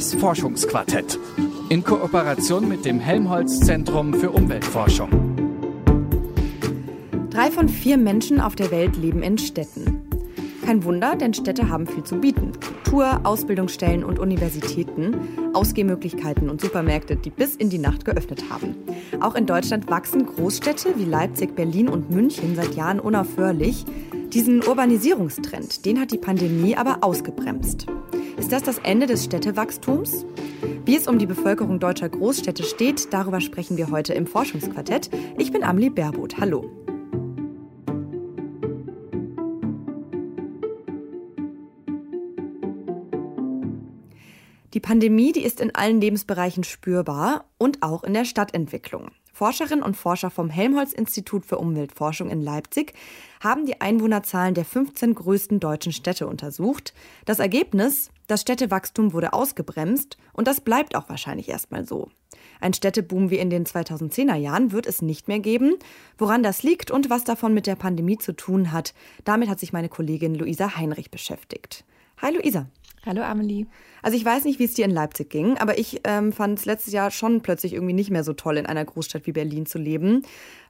Das Forschungsquartett in Kooperation mit dem Helmholtz Zentrum für Umweltforschung. Drei von vier Menschen auf der Welt leben in Städten. Kein Wunder, denn Städte haben viel zu bieten. Kultur, Ausbildungsstellen und Universitäten, Ausgehmöglichkeiten und Supermärkte, die bis in die Nacht geöffnet haben. Auch in Deutschland wachsen Großstädte wie Leipzig, Berlin und München seit Jahren unaufhörlich. Diesen Urbanisierungstrend, den hat die Pandemie aber ausgebremst. Ist das das Ende des Städtewachstums? Wie es um die Bevölkerung deutscher Großstädte steht, darüber sprechen wir heute im Forschungsquartett. Ich bin Amelie Baerboth. Hallo. Die Pandemie, die ist in allen Lebensbereichen spürbar und auch in der Stadtentwicklung. Forscherinnen und Forscher vom Helmholtz-Institut für Umweltforschung in Leipzig haben die Einwohnerzahlen der 15 größten deutschen Städte untersucht. Das Ergebnis, das Städtewachstum wurde ausgebremst und das bleibt auch wahrscheinlich erstmal so. Ein Städteboom wie in den 2010er Jahren wird es nicht mehr geben. Woran das liegt und was davon mit der Pandemie zu tun hat, damit hat sich meine Kollegin Luisa Heinrich beschäftigt. Hi Luisa. Hallo Amelie. Also ich weiß nicht, wie es dir in Leipzig ging, aber ich ähm, fand es letztes Jahr schon plötzlich irgendwie nicht mehr so toll, in einer Großstadt wie Berlin zu leben,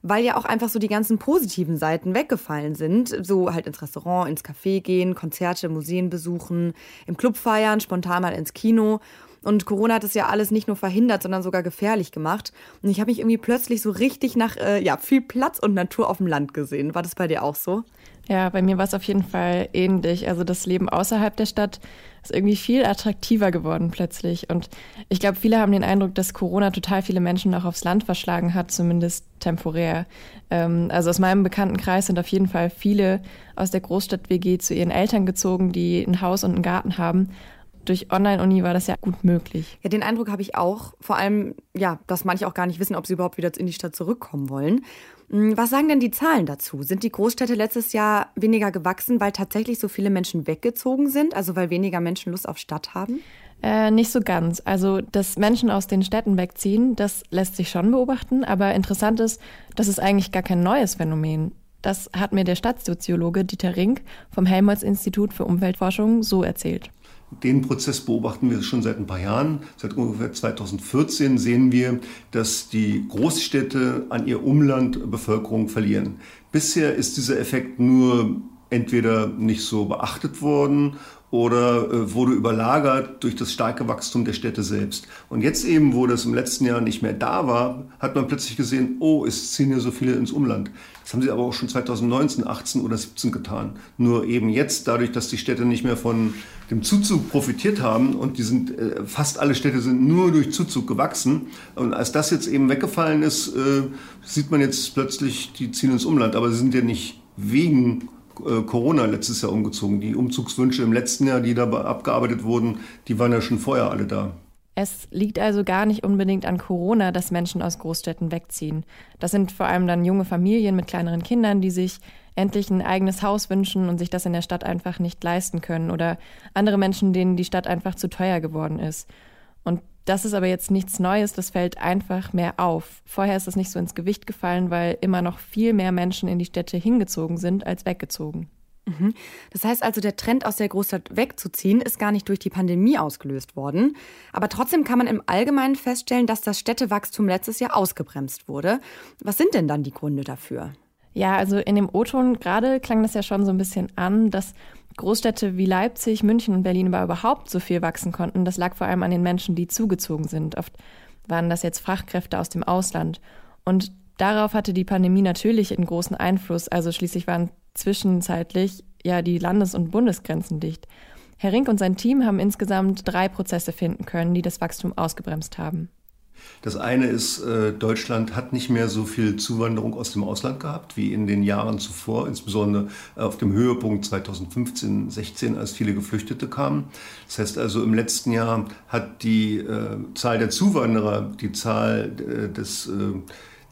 weil ja auch einfach so die ganzen positiven Seiten weggefallen sind. So halt ins Restaurant, ins Café gehen, Konzerte, Museen besuchen, im Club feiern, spontan mal ins Kino. Und Corona hat es ja alles nicht nur verhindert, sondern sogar gefährlich gemacht. Und ich habe mich irgendwie plötzlich so richtig nach äh, ja, viel Platz und Natur auf dem Land gesehen. War das bei dir auch so? Ja, bei mir war es auf jeden Fall ähnlich. Also das Leben außerhalb der Stadt ist irgendwie viel attraktiver geworden plötzlich. Und ich glaube, viele haben den Eindruck, dass Corona total viele Menschen auch aufs Land verschlagen hat, zumindest temporär. Ähm, also aus meinem Bekanntenkreis sind auf jeden Fall viele aus der Großstadt-WG zu ihren Eltern gezogen, die ein Haus und einen Garten haben durch Online-Uni war das ja gut möglich. Ja, den Eindruck habe ich auch. Vor allem, ja, dass manche auch gar nicht wissen, ob sie überhaupt wieder in die Stadt zurückkommen wollen. Hm, was sagen denn die Zahlen dazu? Sind die Großstädte letztes Jahr weniger gewachsen, weil tatsächlich so viele Menschen weggezogen sind? Also weil weniger Menschen Lust auf Stadt haben? Äh, nicht so ganz. Also, dass Menschen aus den Städten wegziehen, das lässt sich schon beobachten. Aber interessant ist, das ist eigentlich gar kein neues Phänomen. Das hat mir der Stadtsoziologe Dieter Rink vom Helmholtz-Institut für Umweltforschung so erzählt. Den Prozess beobachten wir schon seit ein paar Jahren. Seit ungefähr 2014 sehen wir, dass die Großstädte an ihr Umland Bevölkerung verlieren. Bisher ist dieser Effekt nur entweder nicht so beachtet worden oder äh, wurde überlagert durch das starke Wachstum der Städte selbst. Und jetzt eben, wo das im letzten Jahr nicht mehr da war, hat man plötzlich gesehen, oh, es ziehen ja so viele ins Umland. Das haben sie aber auch schon 2019, 18 oder 17 getan. Nur eben jetzt, dadurch, dass die Städte nicht mehr von dem Zuzug profitiert haben und die sind, äh, fast alle Städte sind nur durch Zuzug gewachsen. Und als das jetzt eben weggefallen ist, äh, sieht man jetzt plötzlich, die ziehen ins Umland. Aber sie sind ja nicht wegen Corona letztes Jahr umgezogen. Die Umzugswünsche im letzten Jahr, die da abgearbeitet wurden, die waren ja schon vorher alle da. Es liegt also gar nicht unbedingt an Corona, dass Menschen aus Großstädten wegziehen. Das sind vor allem dann junge Familien mit kleineren Kindern, die sich endlich ein eigenes Haus wünschen und sich das in der Stadt einfach nicht leisten können oder andere Menschen, denen die Stadt einfach zu teuer geworden ist. Das ist aber jetzt nichts Neues, das fällt einfach mehr auf. Vorher ist es nicht so ins Gewicht gefallen, weil immer noch viel mehr Menschen in die Städte hingezogen sind als weggezogen. Mhm. Das heißt also, der Trend aus der Großstadt wegzuziehen ist gar nicht durch die Pandemie ausgelöst worden. Aber trotzdem kann man im Allgemeinen feststellen, dass das Städtewachstum letztes Jahr ausgebremst wurde. Was sind denn dann die Gründe dafür? Ja, also in dem O-Ton gerade klang das ja schon so ein bisschen an, dass Großstädte wie Leipzig, München und Berlin aber überhaupt so viel wachsen konnten, das lag vor allem an den Menschen, die zugezogen sind. Oft waren das jetzt Fachkräfte aus dem Ausland. Und darauf hatte die Pandemie natürlich einen großen Einfluss. Also schließlich waren zwischenzeitlich ja die Landes- und Bundesgrenzen dicht. Herr Rink und sein Team haben insgesamt drei Prozesse finden können, die das Wachstum ausgebremst haben. Das eine ist, äh, Deutschland hat nicht mehr so viel Zuwanderung aus dem Ausland gehabt wie in den Jahren zuvor, insbesondere auf dem Höhepunkt 2015, 16, als viele Geflüchtete kamen. Das heißt also, im letzten Jahr hat die äh, Zahl der Zuwanderer die Zahl äh, des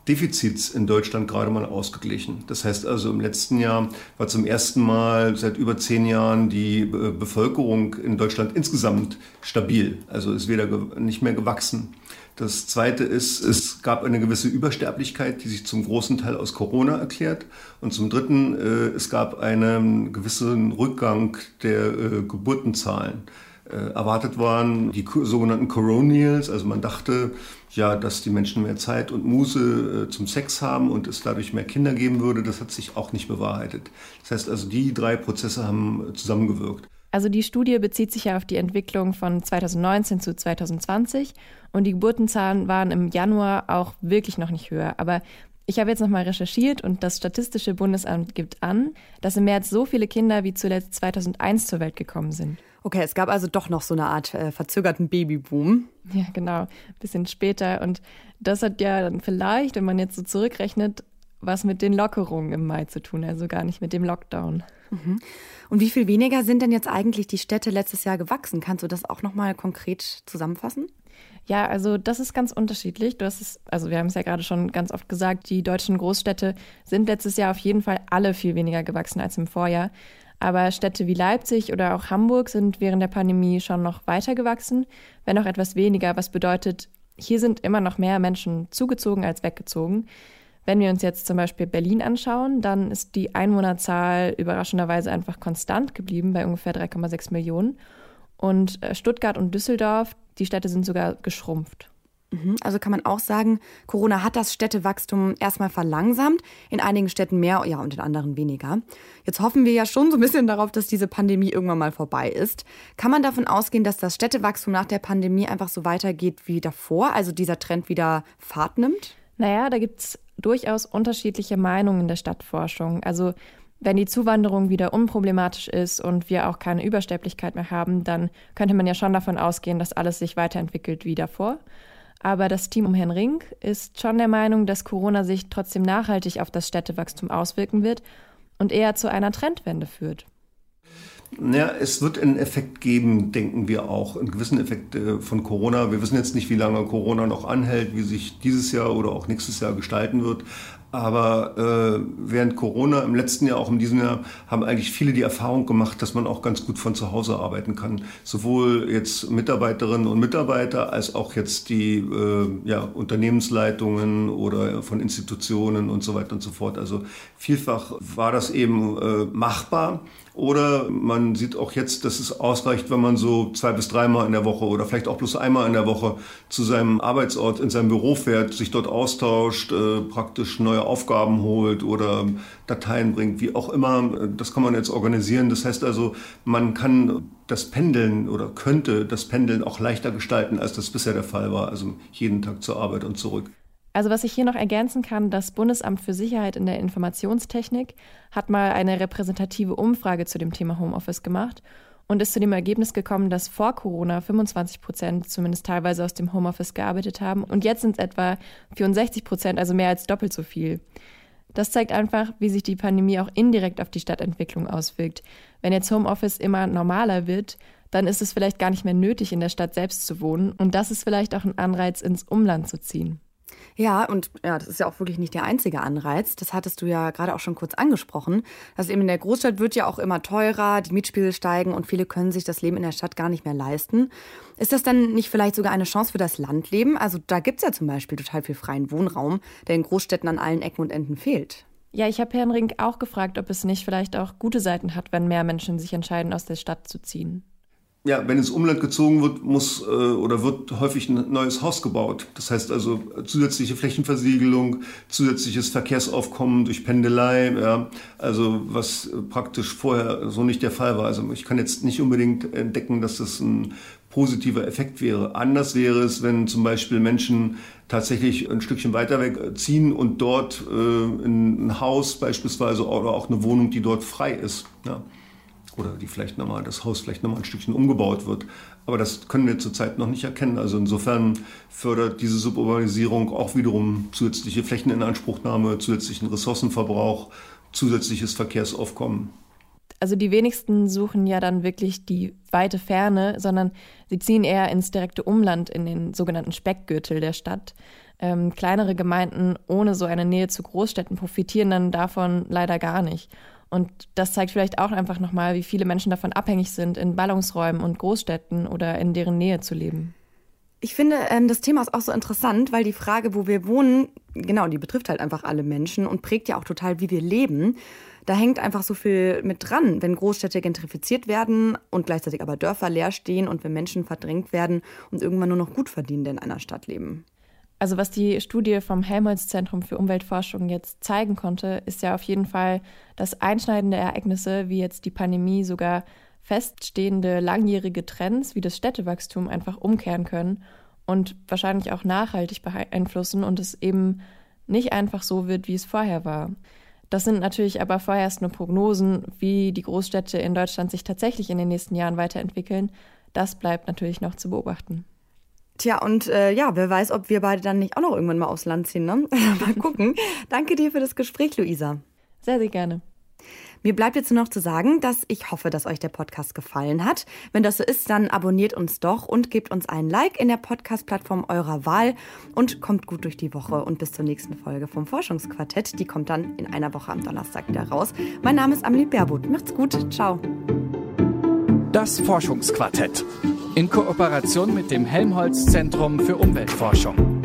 Defizits in Deutschland gerade mal ausgeglichen. Das heißt also, im letzten Jahr war zum ersten Mal seit über zehn Jahren die Bevölkerung in Deutschland insgesamt stabil. Also ist weder nicht mehr gewachsen. Das Zweite ist, es gab eine gewisse Übersterblichkeit, die sich zum großen Teil aus Corona erklärt. Und zum Dritten, äh, es gab einen gewissen Rückgang der äh, Geburtenzahlen. äh, erwartet waren, die sogenannten Coronials. Also man dachte ja, dass die Menschen mehr Zeit und Muße zum Sex haben und es dadurch mehr Kinder geben würde. Das hat sich auch nicht bewahrheitet. Das heißt also, die drei Prozesse haben zusammengewirkt. Also die Studie bezieht sich ja auf die Entwicklung von 2019 zu 2020 und die Geburtenzahlen waren im Januar auch wirklich noch nicht höher. Aber ich habe jetzt nochmal recherchiert und das Statistische Bundesamt gibt an, dass im März so viele Kinder wie zuletzt 2001 zur Welt gekommen sind. Okay, es gab also doch noch so eine Art äh, verzögerten Babyboom. Ja, genau, ein bisschen später. Und das hat ja dann vielleicht, wenn man jetzt so zurückrechnet, was mit den Lockerungen im Mai zu tun, also gar nicht mit dem Lockdown. Mhm. Und wie viel weniger sind denn jetzt eigentlich die Städte letztes Jahr gewachsen? Kannst du das auch nochmal konkret zusammenfassen? Ja, also das ist ganz unterschiedlich. Du hast es, also wir haben es ja gerade schon ganz oft gesagt, die deutschen Großstädte sind letztes Jahr auf jeden Fall alle viel weniger gewachsen als im Vorjahr. Aber Städte wie Leipzig oder auch Hamburg sind während der Pandemie schon noch weiter gewachsen, wenn auch etwas weniger, was bedeutet, hier sind immer noch mehr Menschen zugezogen als weggezogen. Wenn wir uns jetzt zum Beispiel Berlin anschauen, dann ist die Einwohnerzahl überraschenderweise einfach konstant geblieben bei ungefähr 3,6 Millionen. Und äh, Stuttgart und Düsseldorf, die Städte sind sogar geschrumpft. Mhm. Also kann man auch sagen, Corona hat das Städtewachstum erstmal verlangsamt, in einigen Städten mehr, ja, und in anderen weniger. Jetzt hoffen wir ja schon so ein bisschen darauf, dass diese Pandemie irgendwann mal vorbei ist. Kann man davon ausgehen, dass das Städtewachstum nach der Pandemie einfach so weitergeht wie davor, also dieser Trend wieder Fahrt nimmt? Naja, da gibt es durchaus unterschiedliche Meinungen in der Stadtforschung. Also wenn die Zuwanderung wieder unproblematisch ist und wir auch keine Übersterblichkeit mehr haben, dann könnte man ja schon davon ausgehen, dass alles sich weiterentwickelt wie davor. Aber das Team um Herrn Rink ist schon der Meinung, dass Corona sich trotzdem nachhaltig auf das Städtewachstum auswirken wird und eher zu einer Trendwende führt. Ja, es wird einen Effekt geben, denken wir auch, einen gewissen Effekt äh, von Corona. Wir wissen jetzt nicht, wie lange Corona noch anhält, wie sich dieses Jahr oder auch nächstes Jahr gestalten wird. Aber äh, während Corona im letzten Jahr, auch in diesem Jahr, haben eigentlich viele die Erfahrung gemacht, dass man auch ganz gut von zu Hause arbeiten kann. Sowohl jetzt Mitarbeiterinnen und Mitarbeiter als auch jetzt die äh, ja, Unternehmensleitungen oder von Institutionen und so weiter und so fort. Also vielfach war das eben äh, machbar. Oder man sieht auch jetzt, dass es ausreicht, wenn man so zwei bis dreimal in der Woche oder vielleicht auch bloß einmal in der Woche zu seinem Arbeitsort in sein Büro fährt, sich dort austauscht, äh, praktisch neue Aufgaben holt oder Dateien bringt, wie auch immer. Das kann man jetzt organisieren. Das heißt also, man kann das Pendeln oder könnte das Pendeln auch leichter gestalten, als das bisher der Fall war. Also jeden Tag zur Arbeit und zurück. Also was ich hier noch ergänzen kann, das Bundesamt für Sicherheit in der Informationstechnik hat mal eine repräsentative Umfrage zu dem Thema Homeoffice gemacht und ist zu dem Ergebnis gekommen, dass vor Corona 25 Prozent zumindest teilweise aus dem Homeoffice gearbeitet haben und jetzt sind es etwa 64 Prozent, also mehr als doppelt so viel. Das zeigt einfach, wie sich die Pandemie auch indirekt auf die Stadtentwicklung auswirkt. Wenn jetzt Homeoffice immer normaler wird, dann ist es vielleicht gar nicht mehr nötig, in der Stadt selbst zu wohnen und das ist vielleicht auch ein Anreiz, ins Umland zu ziehen. Ja, und ja, das ist ja auch wirklich nicht der einzige Anreiz. Das hattest du ja gerade auch schon kurz angesprochen. Also eben in der Großstadt wird ja auch immer teurer, die Mietspiegel steigen und viele können sich das Leben in der Stadt gar nicht mehr leisten. Ist das dann nicht vielleicht sogar eine Chance für das Landleben? Also da gibt es ja zum Beispiel total viel freien Wohnraum, der in Großstädten an allen Ecken und Enden fehlt. Ja, ich habe Herrn Rink auch gefragt, ob es nicht vielleicht auch gute Seiten hat, wenn mehr Menschen sich entscheiden, aus der Stadt zu ziehen ja, wenn ins Umland gezogen wird, muss äh, oder wird häufig ein neues Haus gebaut. Das heißt also zusätzliche Flächenversiegelung, zusätzliches Verkehrsaufkommen durch Pendelei, ja, also was praktisch vorher so nicht der Fall war. Also ich kann jetzt nicht unbedingt entdecken, dass das ein positiver Effekt wäre. Anders wäre es, wenn zum Beispiel Menschen tatsächlich ein Stückchen weiter weg ziehen und dort äh, in ein Haus beispielsweise oder auch eine Wohnung, die dort frei ist. Ja oder die vielleicht nochmal, das Haus vielleicht nochmal ein Stückchen umgebaut wird. Aber das können wir zurzeit noch nicht erkennen. Also insofern fördert diese Suburbanisierung auch wiederum zusätzliche Flächeninanspruchnahme, zusätzlichen Ressourcenverbrauch, zusätzliches Verkehrsaufkommen. Also die wenigsten suchen ja dann wirklich die weite Ferne, sondern sie ziehen eher ins direkte Umland, in den sogenannten Speckgürtel der Stadt. Ähm, kleinere Gemeinden ohne so eine Nähe zu Großstädten profitieren dann davon leider gar nicht. Und das zeigt vielleicht auch einfach nochmal, wie viele Menschen davon abhängig sind, in Ballungsräumen und Großstädten oder in deren Nähe zu leben. Ich finde, ähm, das Thema ist auch so interessant, weil die Frage, wo wir wohnen, genau, die betrifft halt einfach alle Menschen und prägt ja auch total, wie wir leben. Da hängt einfach so viel mit dran, wenn Großstädte gentrifiziert werden und gleichzeitig aber Dörfer leer stehen und wenn Menschen verdrängt werden und irgendwann nur noch Gutverdienende in einer Stadt leben. Also was die Studie vom Helmholtz-Zentrum für Umweltforschung jetzt zeigen konnte, ist ja auf jeden Fall, dass einschneidende Ereignisse wie jetzt die Pandemie sogar feststehende langjährige Trends wie das Städtewachstum einfach umkehren können und wahrscheinlich auch nachhaltig beeinflussen und es eben nicht einfach so wird, wie es vorher war. Das sind natürlich aber vorerst nur Prognosen, wie die Großstädte in Deutschland sich tatsächlich in den nächsten Jahren weiterentwickeln. Das bleibt natürlich noch zu beobachten. Tja, und äh, ja, wer weiß, ob wir beide dann nicht auch noch irgendwann mal aufs Land ziehen, ne? mal gucken. Danke dir für das Gespräch, Luisa. Sehr, sehr gerne. Mir bleibt jetzt nur noch zu sagen, dass ich hoffe, dass euch der Podcast gefallen hat. Wenn das so ist, dann abonniert uns doch und gebt uns ein Like in der Podcast-Plattform eurer Wahl und kommt gut durch die Woche und bis zur nächsten Folge vom Forschungsquartett. Die kommt dann in einer Woche am Donnerstag wieder raus. Mein Name ist Amelie Baerbuth. Macht's gut. Ciao. Das Forschungsquartett in Kooperation mit dem Helmholtz Zentrum für Umweltforschung.